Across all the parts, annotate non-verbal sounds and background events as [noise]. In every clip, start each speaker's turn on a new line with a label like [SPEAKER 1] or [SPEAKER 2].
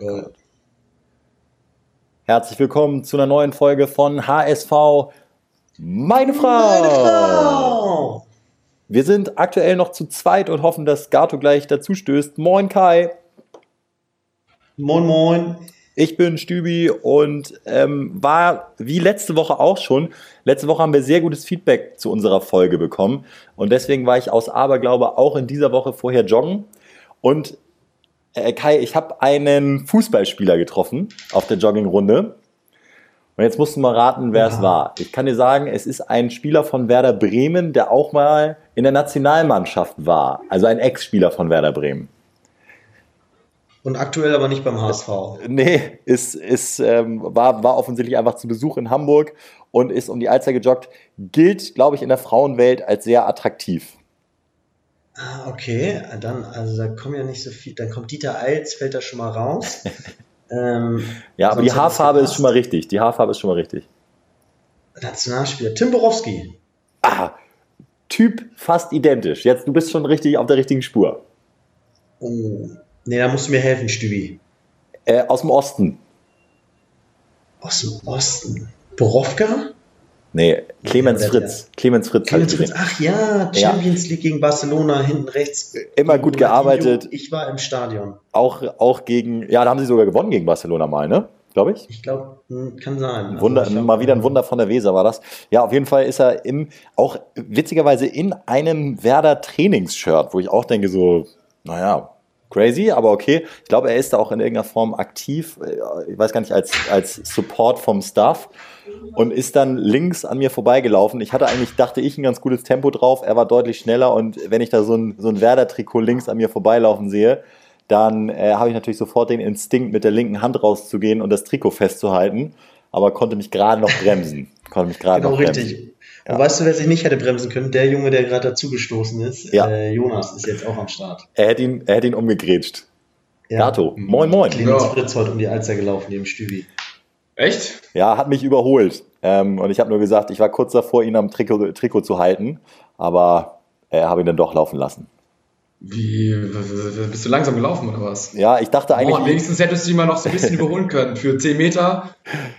[SPEAKER 1] Cool.
[SPEAKER 2] Herzlich willkommen zu einer neuen Folge von HSV Meine Frau.
[SPEAKER 1] Meine Frau!
[SPEAKER 2] Wir sind aktuell noch zu zweit und hoffen, dass Gato gleich dazu stößt. Moin Kai,
[SPEAKER 1] Moin, moin.
[SPEAKER 2] ich bin Stübi und ähm, war wie letzte Woche auch schon. Letzte Woche haben wir sehr gutes Feedback zu unserer Folge bekommen und deswegen war ich aus Aberglaube auch in dieser Woche vorher joggen. Und äh, Kai, ich habe einen Fußballspieler getroffen auf der Joggingrunde. Und jetzt musst du mal raten, wer es
[SPEAKER 1] Ja.
[SPEAKER 2] war. Ich kann dir sagen, es ist ein Spieler von Werder Bremen, der auch mal in der Nationalmannschaft war. Also ein Ex-Spieler von Werder Bremen.
[SPEAKER 1] Und aktuell aber nicht beim HSV.
[SPEAKER 2] Nee, ist, ist, ähm, war, war offensichtlich einfach zu Besuch in Hamburg und ist um die Alster gejoggt. Gilt, glaube ich, in der Frauenwelt als sehr attraktiv.
[SPEAKER 1] Ah, okay. Dann, also da kommen ja nicht so viel. Dann kommt Dieter Eils, fällt da schon mal raus. [laughs] ähm,
[SPEAKER 2] Ja, aber die Haarfarbe ist schon mal richtig. Die Haarfarbe ist schon mal richtig.
[SPEAKER 1] Nationalspieler. Tim Borowski.
[SPEAKER 2] Ah, Typ fast identisch. Jetzt, du bist schon richtig auf der richtigen Spur.
[SPEAKER 1] Oh. Nee, da musst du mir helfen, Stübi.
[SPEAKER 2] Äh, aus dem Osten.
[SPEAKER 1] Aus dem Osten. Borowka?
[SPEAKER 2] Nee, Clemens
[SPEAKER 1] Ja,
[SPEAKER 2] Fritz. Clemens Fritz.
[SPEAKER 1] Clemens Fritz.
[SPEAKER 2] gesehen.
[SPEAKER 1] Ach ja,
[SPEAKER 2] Ja.
[SPEAKER 1] Champions League gegen Barcelona, hinten rechts.
[SPEAKER 2] Immer gut gearbeitet.
[SPEAKER 1] Ich war im Stadion.
[SPEAKER 2] Auch, auch gegen, ja, da haben sie sogar gewonnen gegen Barcelona mal, ne? Glaube ich.
[SPEAKER 1] Ich glaube, kann sein.
[SPEAKER 2] Ein Wunder,
[SPEAKER 1] Also glaub,
[SPEAKER 2] mal wieder ein Wunder von der Weser war das. Ja, auf jeden Fall ist er im, auch witzigerweise in einem Werder Trainingsshirt, wo ich auch denke so, naja, crazy, aber okay. Ich glaube, er ist da auch in irgendeiner Form aktiv, äh, ich weiß gar nicht, als, als Support vom Staff und ist dann links an mir vorbeigelaufen. Ich hatte eigentlich, dachte ich, ein ganz gutes Tempo drauf. Er war deutlich schneller und wenn ich da so ein, so ein Werder-Trikot links an mir vorbeilaufen sehe, dann äh, habe ich natürlich sofort den Instinkt, mit der linken Hand rauszugehen und das Trikot festzuhalten, aber konnte mich gerade noch bremsen. Konnte mich gerade
[SPEAKER 1] Genau,
[SPEAKER 2] noch bremsen.
[SPEAKER 1] richtig. Und weißt du, wer sich nicht hätte bremsen können? Der Junge, der gerade dazugestoßen ist.
[SPEAKER 2] Ja.
[SPEAKER 1] Äh, Jonas ist jetzt auch am Start.
[SPEAKER 2] Er hätte ihn, er hätte ihn umgegrätscht.
[SPEAKER 1] Ja.
[SPEAKER 2] Gato, moin moin.
[SPEAKER 1] Clemens
[SPEAKER 3] Ja.
[SPEAKER 1] Fritz heute um die Alster gelaufen, neben Stübi.
[SPEAKER 3] Echt?
[SPEAKER 2] Ja, hat mich überholt. Ähm, und ich habe nur gesagt, ich war kurz davor, ihn am Trikot, Trikot zu halten, aber äh, habe ihn dann doch laufen lassen.
[SPEAKER 3] Wie, bist du langsam gelaufen oder was?
[SPEAKER 2] Ja, ich dachte eigentlich,
[SPEAKER 3] Oh, wenigstens hättest du ihn mal noch so ein bisschen überholen können für 10 Meter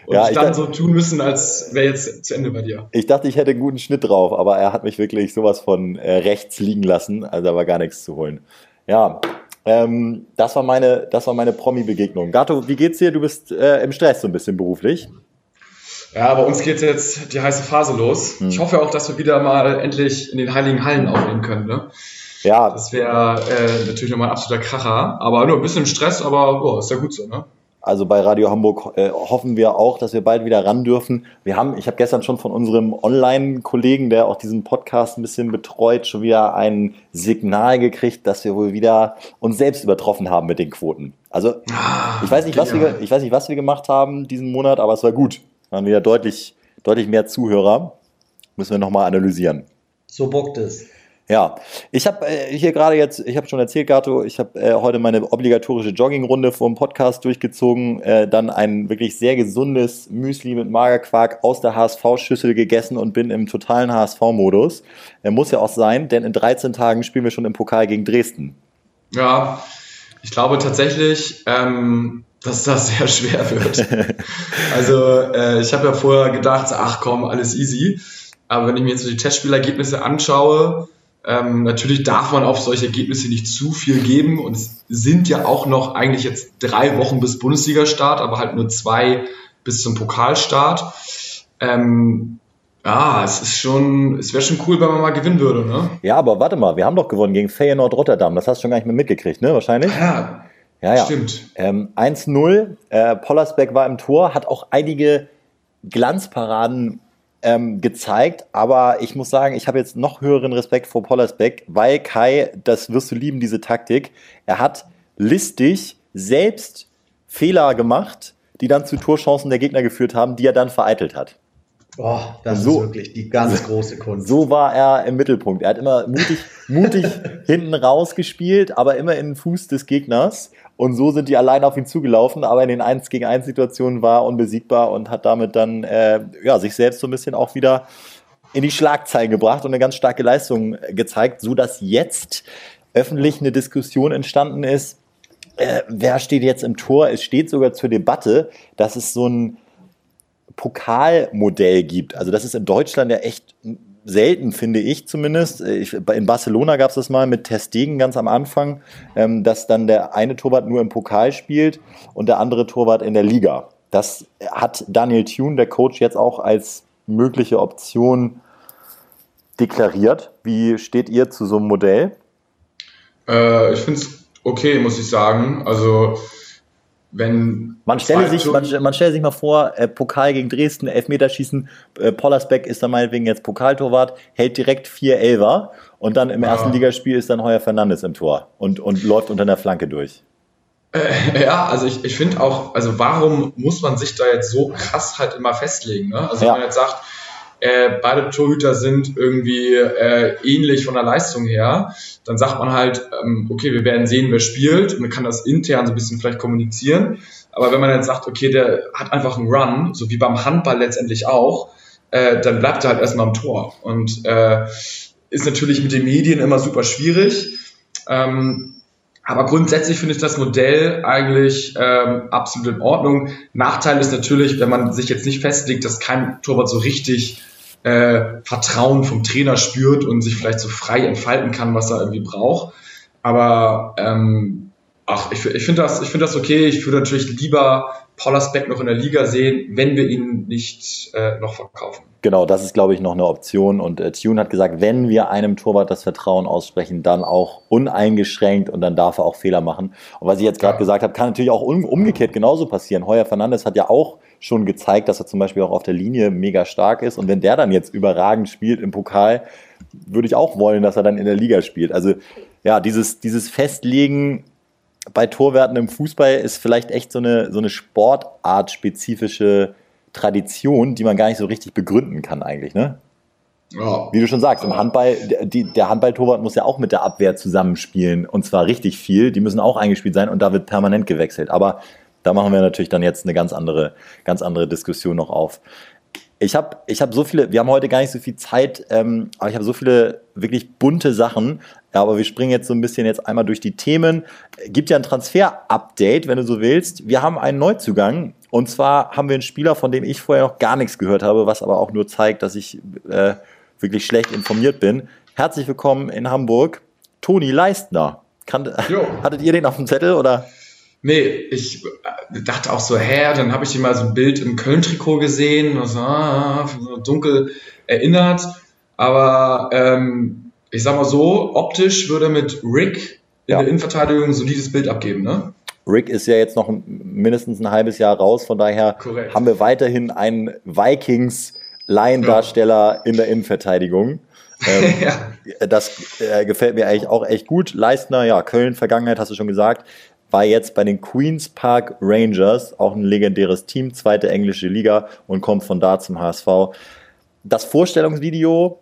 [SPEAKER 3] und
[SPEAKER 2] Ja, ich
[SPEAKER 3] dann so tun müssen, als wäre jetzt zu Ende bei dir.
[SPEAKER 2] ich dachte, ich hätte einen guten Schnitt drauf, aber er hat mich wirklich sowas von äh, rechts liegen lassen, also da war gar nichts zu holen. Ja, ähm, das war meine, das war meine Promi-Begegnung. Gato, wie geht's dir? Du bist äh, im Stress so ein bisschen beruflich.
[SPEAKER 3] Ja, bei uns geht jetzt die heiße Phase los.
[SPEAKER 2] Hm.
[SPEAKER 3] Ich hoffe auch, dass wir wieder mal endlich in den Heiligen Hallen aufnehmen können. Ne?
[SPEAKER 2] Ja,
[SPEAKER 3] Das wäre äh, natürlich nochmal ein absoluter Kracher. Aber nur ein bisschen Stress, aber oh, ist ja gut so. Ne?
[SPEAKER 2] Also bei Radio Hamburg äh, hoffen wir auch, dass wir bald wieder ran dürfen. Wir haben, ich habe gestern schon von unserem Online-Kollegen, der auch diesen Podcast ein bisschen betreut, schon wieder ein Signal gekriegt, dass wir wohl wieder uns selbst übertroffen haben mit den Quoten. Also ich weiß nicht, was wir, ich weiß nicht, was wir gemacht haben diesen Monat, aber es war gut. Wir haben wieder deutlich, deutlich mehr Zuhörer. Müssen wir nochmal analysieren.
[SPEAKER 1] So bockt es.
[SPEAKER 2] Ja, ich habe äh, hier gerade jetzt, ich habe schon erzählt, Gato, ich habe äh, heute meine obligatorische Joggingrunde vor dem Podcast durchgezogen, äh, dann ein wirklich sehr gesundes Müsli mit Magerquark aus der HSV-Schüssel gegessen und bin im totalen HSV-Modus. Er muss ja auch sein, denn in 13 Tagen spielen wir schon im Pokal gegen Dresden.
[SPEAKER 3] Ja, ich glaube tatsächlich, ähm, dass das [laughs] sehr schwer wird. [laughs] also äh, ich habe ja vorher gedacht, ach komm, alles easy. Aber wenn ich mir jetzt so die Testspielergebnisse anschaue, ähm, natürlich darf man auf solche Ergebnisse nicht zu viel geben. Und es sind ja auch noch eigentlich jetzt drei Wochen bis Bundesliga-Start, aber halt nur zwei bis zum Pokalstart. Ähm, ja, es ist schon, es wäre schon cool, wenn man mal gewinnen würde, ne?
[SPEAKER 2] Ja, aber warte mal, wir haben doch gewonnen gegen Feyenoord Rotterdam. Das hast du schon gar nicht mehr mitgekriegt, ne? Wahrscheinlich?
[SPEAKER 3] Ja,
[SPEAKER 2] Ja, ja.
[SPEAKER 3] stimmt.
[SPEAKER 2] Ähm, 1-0, äh, Pollersbeck war im Tor, hat auch einige Glanzparaden ähm, gezeigt, aber ich muss sagen, ich habe jetzt noch höheren Respekt vor Pollersbeck, weil Kai, das wirst du lieben, diese Taktik, er hat listig selbst Fehler gemacht, die dann zu Torchancen der Gegner geführt haben, die er dann vereitelt hat.
[SPEAKER 1] Oh, das
[SPEAKER 2] So.
[SPEAKER 1] ist wirklich die ganz große Kunst.
[SPEAKER 2] So war er im Mittelpunkt. Er hat immer mutig, mutig [laughs] hinten rausgespielt, aber immer in den Fuß des Gegners. Und so sind die allein auf ihn zugelaufen, aber in den 1 gegen 1 Situationen war er unbesiegbar und hat damit dann äh, ja, sich selbst so ein bisschen auch wieder in die Schlagzeilen gebracht und eine ganz starke Leistung gezeigt, so dass jetzt öffentlich eine Diskussion entstanden ist, äh, wer steht jetzt im Tor? Es steht sogar zur Debatte, dass es so ein Pokalmodell gibt. Also das ist in Deutschland ja echt selten, finde ich zumindest. Ich, in Barcelona gab es das mal mit Testegen ganz am Anfang, ähm, dass dann der eine Torwart nur im Pokal spielt und der andere Torwart in der Liga. Das hat Daniel Thune, der Coach, jetzt auch als mögliche Option deklariert. Wie steht ihr zu so einem Modell?
[SPEAKER 3] Äh, ich finde es okay, muss ich sagen. Also wenn
[SPEAKER 2] man stelle sich, man, man stelle sich mal vor, äh, Pokal gegen Dresden, Elfmeterschießen, äh, Pollersbeck ist da meinetwegen jetzt Pokaltorwart, hält direkt vier Elver und dann im ja. ersten Ligaspiel ist dann Heuer Fernandes im Tor und, und läuft unter der Flanke durch.
[SPEAKER 3] Äh, ja, also ich, ich finde auch, also warum muss man sich da jetzt so krass halt immer festlegen? Ne? Also ja. wenn man jetzt sagt, äh, beide Torhüter sind irgendwie äh, ähnlich von der Leistung her, dann sagt man halt, ähm, okay, wir werden sehen, wer spielt und man kann das intern so ein bisschen vielleicht kommunizieren. Aber wenn man jetzt sagt, okay, der hat einfach einen Run, so wie beim Handball letztendlich auch, äh, dann bleibt er halt erstmal am Tor. Und äh, ist natürlich mit den Medien immer super schwierig. Ähm, aber grundsätzlich finde ich das Modell eigentlich ähm, absolut in Ordnung. Nachteil ist natürlich, wenn man sich jetzt nicht festlegt, dass kein Torwart so richtig äh, Vertrauen vom Trainer spürt und sich vielleicht so frei entfalten kann, was er irgendwie braucht. Aber ähm, ach, ich, ich finde das, ich finde das okay. Ich würde natürlich lieber Pollersbeck noch in der Liga sehen, wenn wir ihn nicht äh, noch verkaufen.
[SPEAKER 2] Genau, das ist, glaube ich, noch eine Option. Und äh, Tune hat gesagt, wenn wir einem Torwart das Vertrauen aussprechen, dann auch uneingeschränkt und dann darf er auch Fehler machen. Und was ich jetzt gerade ja. gesagt habe, kann natürlich auch um, umgekehrt genauso passieren. Heuer Fernandes hat ja auch schon gezeigt, dass er zum Beispiel auch auf der Linie mega stark ist. Und wenn der dann jetzt überragend spielt im Pokal, würde ich auch wollen, dass er dann in der Liga spielt. Also ja, dieses, dieses Festlegen bei Torwerten im Fußball ist vielleicht echt so eine, so eine sportartspezifische Tradition, die man gar nicht so richtig begründen kann eigentlich, ne? Ja. Wie du schon sagst, im Handball, die, der Handballtorwart muss ja auch mit der Abwehr zusammenspielen und zwar richtig viel. Die müssen auch eingespielt sein und da wird permanent gewechselt. Aber da machen wir natürlich dann jetzt eine ganz andere, ganz andere Diskussion noch auf. Ich habe ich hab so viele, wir haben heute gar nicht so viel Zeit, ähm, aber ich habe so viele wirklich bunte Sachen. Ja, aber wir springen jetzt so ein bisschen jetzt einmal durch die Themen. Gibt ja ein Transfer-Update, wenn du so willst. Wir haben einen Neuzugang und zwar haben wir einen Spieler, von dem ich vorher noch gar nichts gehört habe, was aber auch nur zeigt, dass ich äh, wirklich schlecht informiert bin. Herzlich willkommen in Hamburg, Toni Leistner. Kann, [laughs] hattet ihr den auf dem Zettel oder?
[SPEAKER 3] Nee, ich äh, dachte auch so, hä, dann habe ich ihn mal so ein Bild im Köln-Trikot gesehen, so, ah, so dunkel erinnert. Aber ähm, ich sag mal so, optisch würde mit Rick in ja. der Innenverteidigung ein solides Bild abgeben, ne?
[SPEAKER 2] Rick ist ja jetzt noch mindestens ein halbes Jahr raus, von daher Korrekt. haben wir weiterhin einen Vikings-Laiendarsteller ja. in der Innenverteidigung. Ähm, [laughs] ja. Das äh, gefällt mir eigentlich auch echt gut. Leistner, ja, Köln, Vergangenheit hast du schon gesagt, war jetzt bei den Queens Park Rangers, auch ein legendäres Team, zweite englische Liga und kommt von da zum HSV. Das Vorstellungsvideo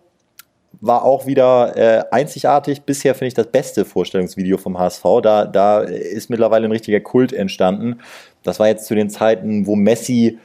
[SPEAKER 2] war auch wieder äh, einzigartig. Bisher finde ich das beste Vorstellungsvideo vom HSV. Da, da ist mittlerweile ein richtiger Kult entstanden. Das war jetzt zu den Zeiten, wo Messi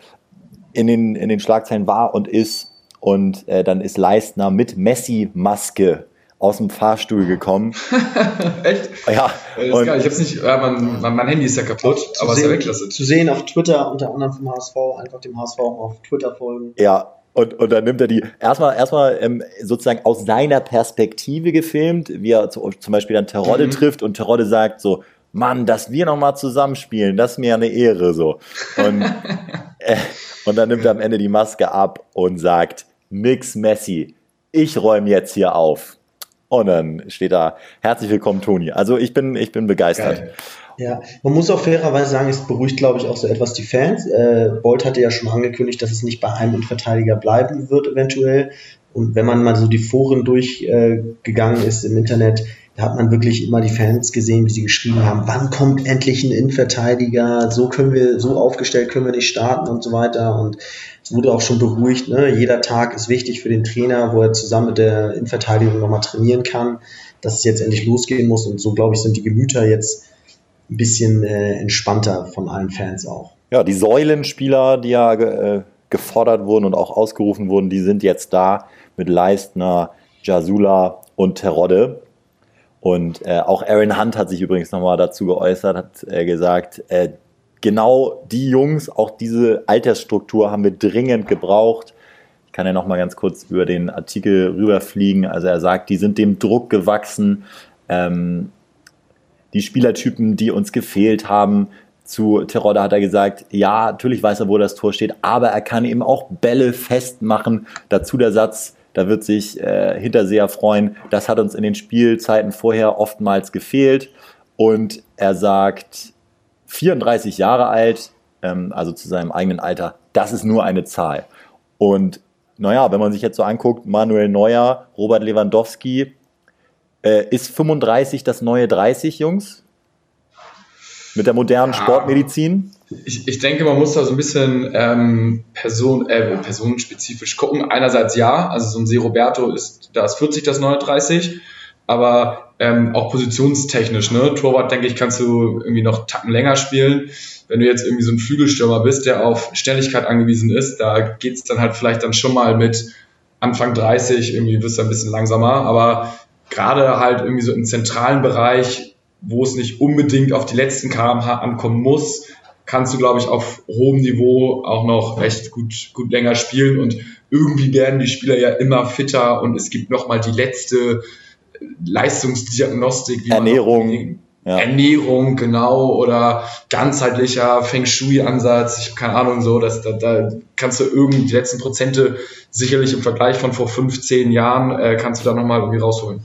[SPEAKER 2] in den, in den Schlagzeilen war und ist. Und äh, dann ist Leistner mit Messi-Maske aus dem Fahrstuhl gekommen. [laughs]
[SPEAKER 3] Echt?
[SPEAKER 2] Ja.
[SPEAKER 3] Und ich hab's nicht, ja, mein, mein, Handy ist ja kaputt, aber
[SPEAKER 1] es ist ja Weltklasse. Zu sehen auf Twitter, unter anderem vom HSV, einfach dem HSV auf Twitter folgen.
[SPEAKER 2] Ja, und, und dann nimmt er die erstmal erstmal ähm, sozusagen aus seiner Perspektive gefilmt, wie er zu, zum Beispiel dann Terodde mhm. trifft und Terodde sagt so, Mann, dass wir nochmal zusammenspielen, das ist mir eine Ehre so. Und, [laughs] äh, und dann nimmt er am Ende die Maske ab und sagt, Mix Messi, ich räume jetzt hier auf. Und dann steht da, herzlich willkommen, Toni. Also ich bin, ich bin begeistert. Geil.
[SPEAKER 1] Ja, man muss auch fairerweise sagen, es beruhigt, glaube ich, auch so etwas die Fans. Äh, Bolt hatte ja schon angekündigt, dass es nicht bei einem Innenverteidiger bleiben wird, eventuell. Und wenn man mal so die Foren durchgegangen äh, ist im Internet, da hat man wirklich immer die Fans gesehen, wie sie geschrieben haben, wann kommt endlich ein Innenverteidiger, so können wir, so aufgestellt können wir nicht starten und so weiter. Und es wurde auch schon beruhigt, ne? jeder Tag ist wichtig für den Trainer, wo er zusammen mit der Innenverteidigung nochmal trainieren kann, dass es jetzt endlich losgehen muss. Und so, glaube ich, sind die Gemüter jetzt ein bisschen äh, entspannter von allen Fans auch.
[SPEAKER 2] Ja, die Säulenspieler, die ja äh, gefordert wurden und auch ausgerufen wurden, die sind jetzt da mit Leistner, Jasula und Terodde. Und äh, auch Aaron Hunt hat sich übrigens nochmal dazu geäußert, hat äh, gesagt, äh, genau die Jungs, auch diese Altersstruktur haben wir dringend gebraucht. Ich kann ja nochmal ganz kurz über den Artikel rüberfliegen. Also er sagt, die sind dem Druck gewachsen. Ähm, die Spielertypen, die uns gefehlt haben, zu Terodde hat er gesagt, ja, natürlich weiß er, wo das Tor steht, aber er kann eben auch Bälle festmachen. Dazu der Satz, da wird sich äh, Hinterseher freuen. Das hat uns in den Spielzeiten vorher oftmals gefehlt. Und er sagt, 34 Jahre alt, ähm, also zu seinem eigenen Alter, das ist nur eine Zahl. Und naja, wenn man sich jetzt so anguckt, Manuel Neuer, Robert Lewandowski, äh, ist 35 das neue 30, Jungs? Mit der modernen ja, Sportmedizin?
[SPEAKER 3] Ich, ich denke, man muss da so ein bisschen ähm, Person, äh, personenspezifisch gucken. Einerseits ja, also so ein Se Roberto ist, da ist 40 das neue 30, aber ähm, auch positionstechnisch, ne? Torwart, denke ich, kannst du irgendwie noch Tacken länger spielen. Wenn du jetzt irgendwie so ein Flügelstürmer bist, der auf Schnelligkeit angewiesen ist, da geht's dann halt vielleicht dann schon mal mit Anfang 30, irgendwie wirst du ein bisschen langsamer, aber gerade halt irgendwie so im zentralen Bereich, wo es nicht unbedingt auf die letzten kmh ankommen muss, kannst du, glaube ich, auf hohem Niveau auch noch recht gut, gut länger spielen und irgendwie werden die Spieler ja immer fitter und es gibt nochmal die letzte Leistungsdiagnostik.
[SPEAKER 2] Ernährung.
[SPEAKER 3] Ja. Ernährung, genau, oder ganzheitlicher Feng Shui-Ansatz, ich habe keine Ahnung, so, dass, da, da kannst du irgendwie die letzten Prozente sicherlich im Vergleich von vor 15 Jahren, äh, kannst du da nochmal irgendwie rausholen.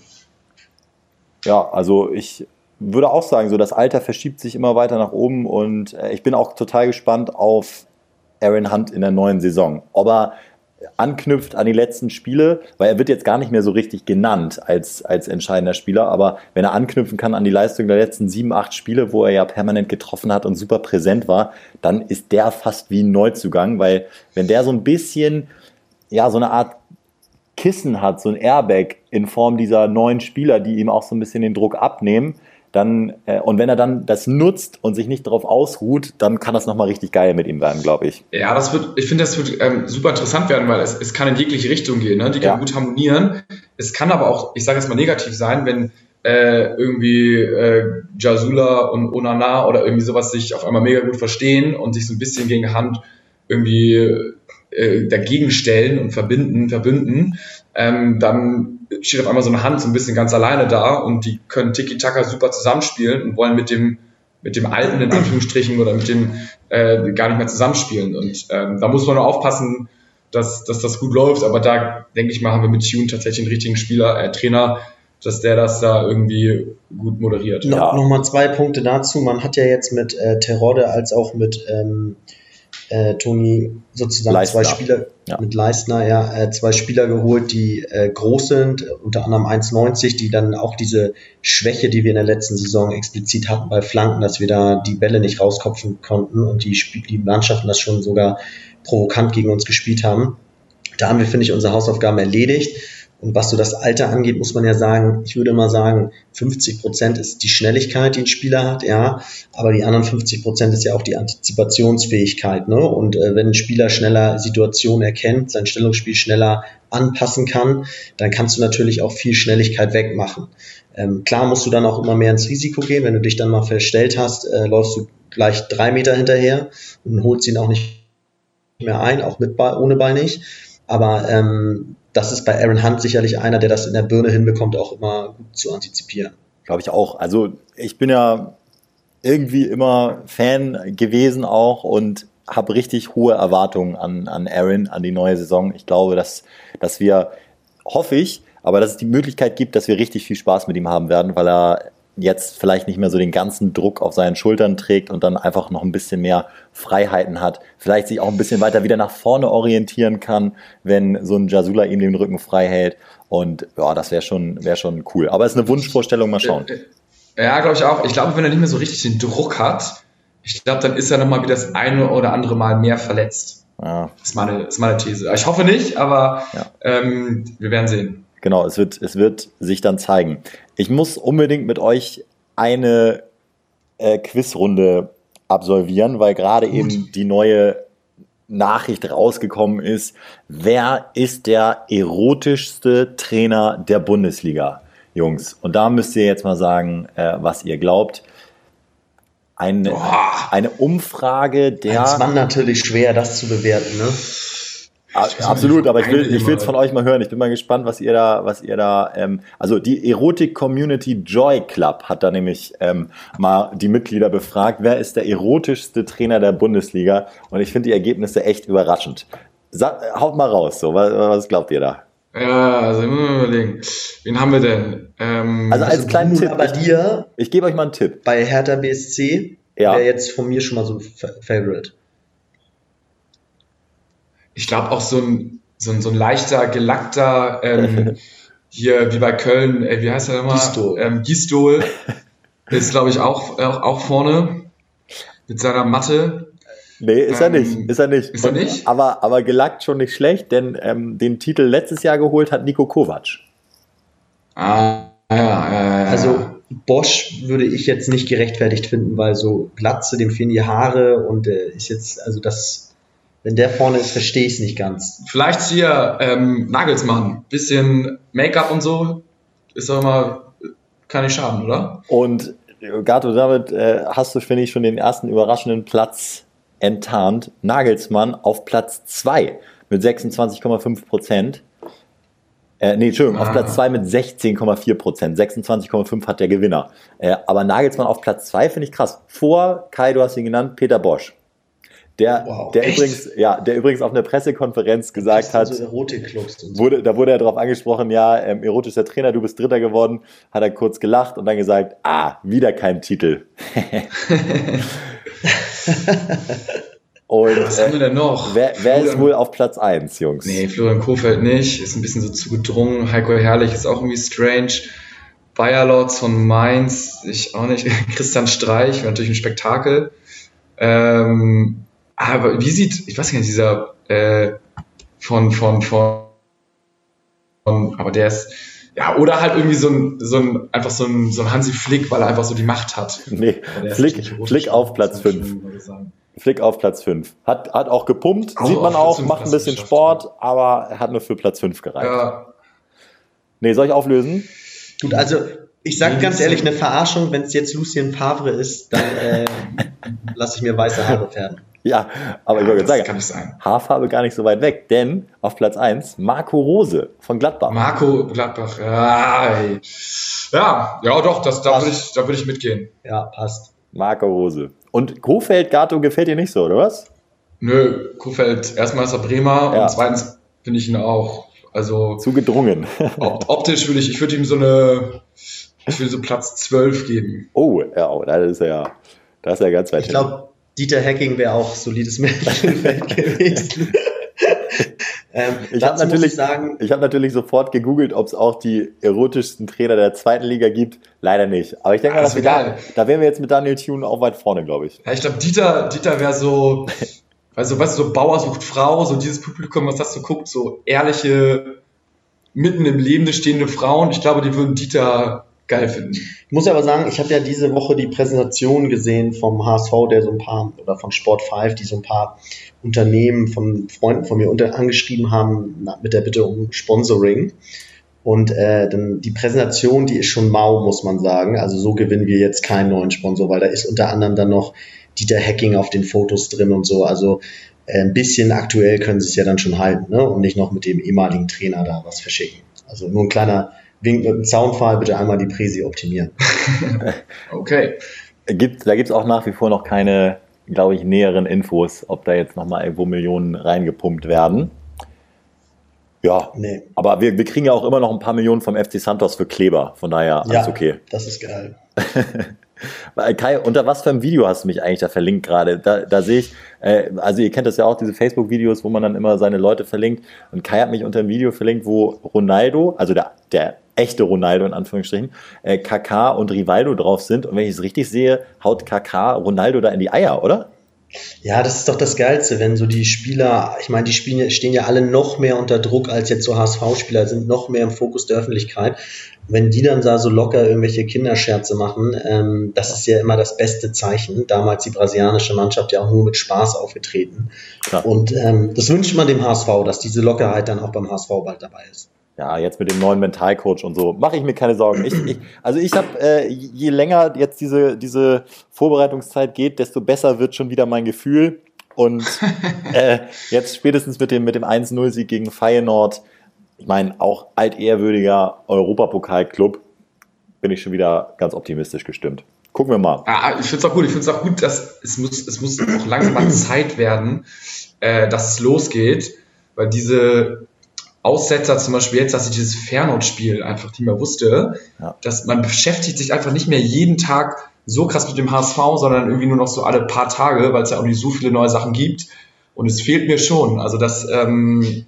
[SPEAKER 2] Ja, also ich würde auch sagen, so das Alter verschiebt sich immer weiter nach oben und äh, ich bin auch total gespannt auf Aaron Hunt in der neuen Saison. Ob er anknüpft an die letzten Spiele, weil er wird jetzt gar nicht mehr so richtig genannt als, als entscheidender Spieler, aber wenn er anknüpfen kann an die Leistung der letzten sieben, acht Spiele, wo er ja permanent getroffen hat und super präsent war, dann ist der fast wie ein Neuzugang, weil wenn der so ein bisschen, ja, so eine Art Kissen hat, so ein Airbag in Form dieser neuen Spieler, die ihm auch so ein bisschen den Druck abnehmen, dann, äh, und wenn er dann das nutzt und sich nicht darauf ausruht, dann kann das nochmal richtig geil mit ihm werden, glaube ich.
[SPEAKER 3] Ja, das wird, ich finde, das wird ähm, super interessant werden, weil es, es kann in jegliche Richtung gehen, ne? die kann ja. gut harmonieren. Es kann aber auch, ich sage jetzt mal negativ sein, wenn äh, irgendwie äh, Jasula und Onana oder irgendwie sowas sich auf einmal mega gut verstehen und sich so ein bisschen gegen Hand irgendwie äh, dagegen stellen und verbinden, verbünden, ähm, dann steht auf einmal so eine Hand so ein bisschen ganz alleine da und die können Tiki-Taka super zusammenspielen und wollen mit dem mit dem Alten in Anführungsstrichen oder mit dem äh, gar nicht mehr zusammenspielen. Und ähm, da muss man nur aufpassen, dass, dass das gut läuft. Aber da denke ich mal, haben wir mit Tune tatsächlich einen richtigen Spieler, äh, Trainer, dass der das da irgendwie gut moderiert.
[SPEAKER 1] No, ja. Nochmal zwei Punkte dazu. Man hat ja jetzt mit äh, Terodde als auch mit ähm, äh, Toni sozusagen Leistner. zwei Spieler ja. mit Leistner, ja, äh, zwei Spieler geholt, die äh, groß sind, unter anderem 1,90, die dann auch diese Schwäche, die wir in der letzten Saison explizit hatten bei Flanken, dass wir da die Bälle nicht rauskopfen konnten und die, die Mannschaften das schon sogar provokant gegen uns gespielt haben. Da haben wir, finde ich, unsere Hausaufgaben erledigt. Und was so das Alter angeht, muss man ja sagen, ich würde mal sagen, 50 Prozent ist die Schnelligkeit, die ein Spieler hat, ja, aber die anderen 50 Prozent ist ja auch die Antizipationsfähigkeit, ne? Und äh, wenn ein Spieler schneller Situationen erkennt, sein Stellungsspiel schneller anpassen kann, dann kannst du natürlich auch viel Schnelligkeit wegmachen. Ähm, klar musst du dann auch immer mehr ins Risiko gehen, wenn du dich dann mal verstellt hast, äh, läufst du gleich drei Meter hinterher und holst ihn auch nicht mehr ein, auch mit ohne Bein nicht. Aber ähm, das ist bei Aaron Hunt sicherlich einer, der das in der Birne hinbekommt, auch immer gut zu antizipieren.
[SPEAKER 2] Glaube ich auch. Also ich bin ja irgendwie immer Fan gewesen auch und habe richtig hohe Erwartungen an, an Aaron, an die neue Saison. Ich glaube, dass, dass wir, hoffe ich, aber dass es die Möglichkeit gibt, dass wir richtig viel Spaß mit ihm haben werden, weil er jetzt vielleicht nicht mehr so den ganzen Druck auf seinen Schultern trägt und dann einfach noch ein bisschen mehr Freiheiten hat, vielleicht sich auch ein bisschen weiter wieder nach vorne orientieren kann, wenn so ein Jasula ihm den Rücken frei hält. Und ja, das wäre schon, wäre schon cool. Aber es ist eine Wunschvorstellung, mal schauen.
[SPEAKER 3] Ja, glaube ich auch. Ich glaube, wenn er nicht mehr so richtig den Druck hat, ich glaube, dann ist er nochmal wieder das eine oder andere Mal mehr verletzt. Ja. Das, ist meine, das ist meine These. Ich hoffe nicht, aber ja. ähm, wir werden sehen.
[SPEAKER 2] Genau, es wird, es wird sich dann zeigen. Ich muss unbedingt mit euch eine äh, Quizrunde absolvieren, weil gerade eben die neue Nachricht rausgekommen ist. Wer ist der erotischste Trainer der Bundesliga? Jungs. Und da müsst ihr jetzt mal sagen, äh, was ihr glaubt. Eine, eine Umfrage der.
[SPEAKER 1] Es war natürlich schwer, das zu bewerten, ne?
[SPEAKER 2] Absolut, aber ich will, ich will es von euch mal hören. Ich bin mal gespannt, was ihr da, was ihr da, ähm, also die Erotik Community Joy Club hat da nämlich ähm, mal die Mitglieder befragt, wer ist der erotischste Trainer der Bundesliga? Und ich finde die Ergebnisse echt überraschend. Sa haut mal raus, so, was, was glaubt ihr da?
[SPEAKER 3] Ja, also ich muss mal überlegen. Wen haben wir denn?
[SPEAKER 2] Ähm, also als kleinen Tipp.
[SPEAKER 1] Bei dir.
[SPEAKER 2] Ich gebe euch mal einen Tipp.
[SPEAKER 1] Bei Hertha BSC ja. wäre jetzt von mir schon mal so ein Favorite
[SPEAKER 3] ich glaube auch so ein, so ein, so ein leichter, gelackter, ähm, [laughs] hier wie bei Köln, äh, wie heißt er immer?
[SPEAKER 1] Gistol.
[SPEAKER 3] Ähm, Gistol [laughs] ist, glaube ich, auch, auch, auch vorne mit seiner Matte.
[SPEAKER 2] Nee, ist ähm, er nicht. Ist er nicht.
[SPEAKER 3] Ist er nicht?
[SPEAKER 2] Aber, aber gelackt schon nicht schlecht, denn ähm, den Titel letztes Jahr geholt hat Nico Kovac.
[SPEAKER 3] Ah, ja, ja, ja.
[SPEAKER 1] Also Bosch würde ich jetzt nicht gerechtfertigt finden, weil so Glatze, dem fehlen die Haare und äh, ist jetzt, also das wenn der vorne ist, verstehe ich es nicht ganz.
[SPEAKER 3] Vielleicht hier ähm, Nagelsmann. Bisschen Make-up und so ist doch immer, kann nicht schaden, oder?
[SPEAKER 2] Und Gato, damit äh, hast du, finde ich, schon den ersten überraschenden Platz enttarnt. Nagelsmann auf Platz 2 mit 26,5 Prozent. Äh, nee, Entschuldigung, ah. auf Platz 2 mit 16,4 Prozent. 26,5 hat der Gewinner. Äh, aber Nagelsmann auf Platz 2 finde ich krass. Vor Kai, du hast ihn genannt, Peter Bosch. Der, wow, der übrigens, ja, der übrigens auf einer Pressekonferenz gesagt hat, so wurde, da wurde er darauf angesprochen, ja, ähm, erotischer Trainer, du bist Dritter geworden, hat er kurz gelacht und dann gesagt, ah, wieder kein Titel. [laughs]
[SPEAKER 3] und, Was haben wir denn noch?
[SPEAKER 2] Wer, wer ist wohl auf Platz 1, Jungs?
[SPEAKER 3] Nee, Florian Kofeld nicht, ist ein bisschen so zugedrungen. Heiko Herrlich ist auch irgendwie strange. Bayerlords von Mainz, ich auch nicht. [laughs] Christian Streich, natürlich ein Spektakel. Ähm, aber wie sieht, ich weiß nicht, dieser äh, von, von, von, von, aber der ist, ja, oder halt irgendwie so ein, so ein einfach so ein, so ein Hansi Flick, weil er einfach so die Macht hat.
[SPEAKER 2] Nee, Flick, Flick auf Platz 5. Flick auf Platz 5. Hat, hat auch gepumpt, auch sieht man auch, macht ein bisschen Sport, aber er hat nur für Platz 5 gereicht. Ja. Nee, soll ich auflösen?
[SPEAKER 1] Gut, also ich sage ganz ehrlich, eine Verarschung, wenn es jetzt Lucien Favre ist, dann äh, [laughs] lasse ich mir weiße Haare färben. [laughs]
[SPEAKER 2] Ja, aber ja, ich wollte sagen, kann nicht sein. Haarfarbe gar nicht so weit weg, denn auf Platz 1 Marco Rose von Gladbach.
[SPEAKER 3] Marco Gladbach, ja, ja, ja doch, das, da würde ich, würd ich mitgehen.
[SPEAKER 1] Ja, passt.
[SPEAKER 2] Marco Rose. Und Kofeld Gato gefällt dir nicht so, oder was?
[SPEAKER 3] Nö, Kofeld erstmal ist er Bremer ja. und zweitens finde ich ihn auch, also.
[SPEAKER 2] Zu gedrungen. [laughs]
[SPEAKER 3] optisch würde ich, ich würde ihm so eine, ich will so Platz 12 geben.
[SPEAKER 2] Oh, ja, oh, das ist ja, das ist ja ganz weit
[SPEAKER 1] Ich glaube, Dieter Hacking wäre auch solides Mittelfeld [laughs] gewesen. [laughs]
[SPEAKER 2] ähm, ich habe natürlich, hab natürlich sofort gegoogelt, ob es auch die erotischsten Trainer der zweiten Liga gibt. Leider nicht. Aber ich denke mal, wir da, da wären wir jetzt mit Daniel Thune auch weit vorne, glaube ich.
[SPEAKER 3] Ja, ich glaube, Dieter, Dieter wäre so, [laughs] also weißt du, so Bauer sucht Frau, so dieses Publikum, was das so guckt, so ehrliche, mitten im Leben stehende Frauen. Ich glaube, die würden Dieter geil finden.
[SPEAKER 1] Ich muss aber sagen, ich habe ja diese Woche die Präsentation gesehen vom HSV, der so ein paar, oder von Sport 5, die so ein paar Unternehmen von Freunden von mir unter, angeschrieben haben mit der Bitte um Sponsoring. Und äh, dann die Präsentation, die ist schon mau, muss man sagen. Also so gewinnen wir jetzt keinen neuen Sponsor, weil da ist unter anderem dann noch Dieter Hacking auf den Fotos drin und so. Also äh, ein bisschen aktuell können sie es ja dann schon halten, ne? Und nicht noch mit dem ehemaligen Trainer da was verschicken. Also nur ein kleiner wink mit einem Soundfall bitte einmal die Präsi optimieren. [laughs]
[SPEAKER 3] okay.
[SPEAKER 2] Gibt, da gibt es auch nach wie vor noch keine, glaube ich, näheren Infos, ob da jetzt nochmal irgendwo Millionen reingepumpt werden. Ja, nee. aber wir, wir kriegen ja auch immer noch ein paar Millionen vom FC Santos für Kleber, von daher alles ja, okay.
[SPEAKER 1] das ist geil. [laughs]
[SPEAKER 2] Kai, unter was für einem Video hast du mich eigentlich da verlinkt gerade? Da, da sehe ich, äh, also ihr kennt das ja auch, diese Facebook-Videos, wo man dann immer seine Leute verlinkt. Und Kai hat mich unter einem Video verlinkt, wo Ronaldo, also der, der echte Ronaldo in Anführungsstrichen, äh, KK und Rivaldo drauf sind. Und wenn ich es richtig sehe, haut KK Ronaldo da in die Eier, oder?
[SPEAKER 1] Ja, das ist doch das Geilste, wenn so die Spieler, ich meine, die Spiele stehen ja alle noch mehr unter Druck als jetzt so HSV-Spieler, sind noch mehr im Fokus der Öffentlichkeit. Wenn die dann da so locker irgendwelche Kinderscherze machen, ähm, das ist ja immer das beste Zeichen. Damals die brasilianische Mannschaft ja auch nur mit Spaß aufgetreten. Klar. Und ähm, das wünscht man dem HSV, dass diese Lockerheit dann auch beim HSV bald dabei ist.
[SPEAKER 2] Ja, jetzt mit dem neuen Mentalcoach und so, mache ich mir keine Sorgen. Ich, ich, also ich habe, äh, je länger jetzt diese, diese Vorbereitungszeit geht, desto besser wird schon wieder mein Gefühl. Und [laughs] äh, jetzt spätestens mit dem, mit dem 1-0-Sieg gegen Feyenoord, ich meine, auch altehrwürdiger Europapokalclub, bin ich schon wieder ganz optimistisch gestimmt. Gucken wir mal.
[SPEAKER 3] Ah, ich finde es auch gut. Ich finde es auch gut, dass es muss, es muss auch langsam mal Zeit werden, äh, dass es losgeht, weil diese Aussetzer, zum Beispiel jetzt, dass ich dieses Fernot-Spiel einfach nicht mehr wusste, ja. dass man beschäftigt sich einfach nicht mehr jeden Tag so krass mit dem HSV, sondern irgendwie nur noch so alle paar Tage, weil es ja auch nicht so viele neue Sachen gibt. Und es fehlt mir schon. Also das, ähm,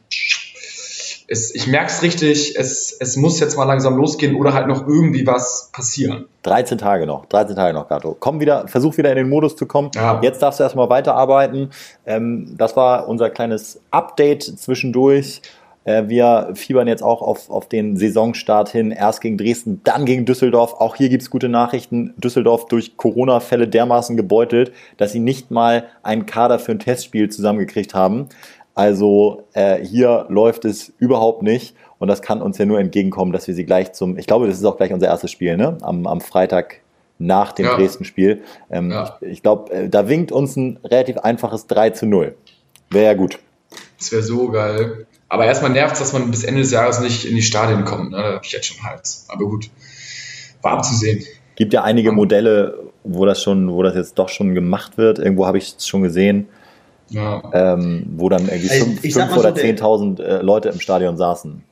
[SPEAKER 3] es, ich merke es richtig, es, es muss jetzt mal langsam losgehen oder halt noch irgendwie was passieren.
[SPEAKER 2] 13 Tage noch, 13 Tage noch, Gato. Komm wieder, versuch wieder in den Modus zu kommen. Ja. Jetzt darfst du erstmal weiterarbeiten. Ähm, das war unser kleines Update zwischendurch. Äh, wir fiebern jetzt auch auf, auf den Saisonstart hin. Erst gegen Dresden, dann gegen Düsseldorf. Auch hier gibt's gute Nachrichten. Düsseldorf durch Corona-Fälle dermaßen gebeutelt, dass sie nicht mal einen Kader für ein Testspiel zusammengekriegt haben. Also äh, hier läuft es überhaupt nicht. Und das kann uns ja nur entgegenkommen, dass wir sie gleich zum, ich glaube, das ist auch gleich unser erstes Spiel, ne? Am, am Freitag nach dem ja. Dresden-Spiel. Ähm, ja. Ich, ich glaube, äh, da winkt uns ein relativ einfaches 3 zu 0. Wäre ja gut.
[SPEAKER 3] Das wäre so geil. Aber erstmal nervt es, dass man bis Ende des Jahres nicht in die Stadien kommt. Ne? Da habe ich jetzt schon Hals. Aber gut, war abzusehen.
[SPEAKER 2] Gibt ja einige Modelle, wo das schon, wo das jetzt doch schon gemacht wird. Irgendwo habe ich es schon gesehen. Ja. Ähm, wo dann irgendwie 5 oder 10.000 äh, Leute im Stadion saßen.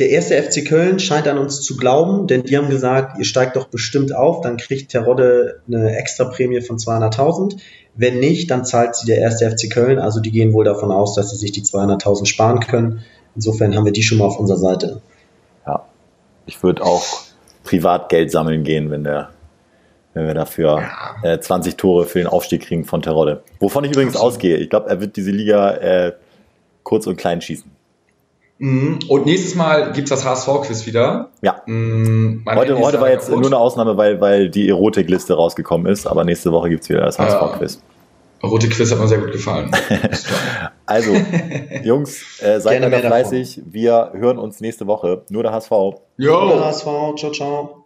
[SPEAKER 1] Der erste FC Köln scheint an uns zu glauben, denn die haben gesagt, ihr steigt doch bestimmt auf, dann kriegt Terodde eine extra Prämie von 200.000. Wenn nicht, dann zahlt sie der erste FC Köln. Also die gehen wohl davon aus, dass sie sich die 200.000 sparen können. Insofern haben wir die schon mal auf unserer Seite.
[SPEAKER 2] Ja, ich würde auch privat Geld sammeln gehen, wenn der wenn wir dafür ja. äh, 20 Tore für den Aufstieg kriegen von Terodde. Wovon ich übrigens ausgehe. Ich glaube, er wird diese Liga äh, kurz und klein schießen.
[SPEAKER 3] Mhm. Und nächstes Mal gibt es das HSV-Quiz wieder.
[SPEAKER 2] Ja. Mhm, heute, heute war jetzt kaputt. nur eine Ausnahme, weil, weil die Erotikliste rausgekommen ist, aber nächste Woche gibt es wieder das HSV-Quiz.
[SPEAKER 3] Erotik-Quiz hat mir sehr gut gefallen. [laughs]
[SPEAKER 2] also, [laughs] Jungs, äh, seid immer fleißig. Wir hören uns nächste Woche. Nur der HSV.
[SPEAKER 1] Jo. Nur der HSV. Ciao, ciao.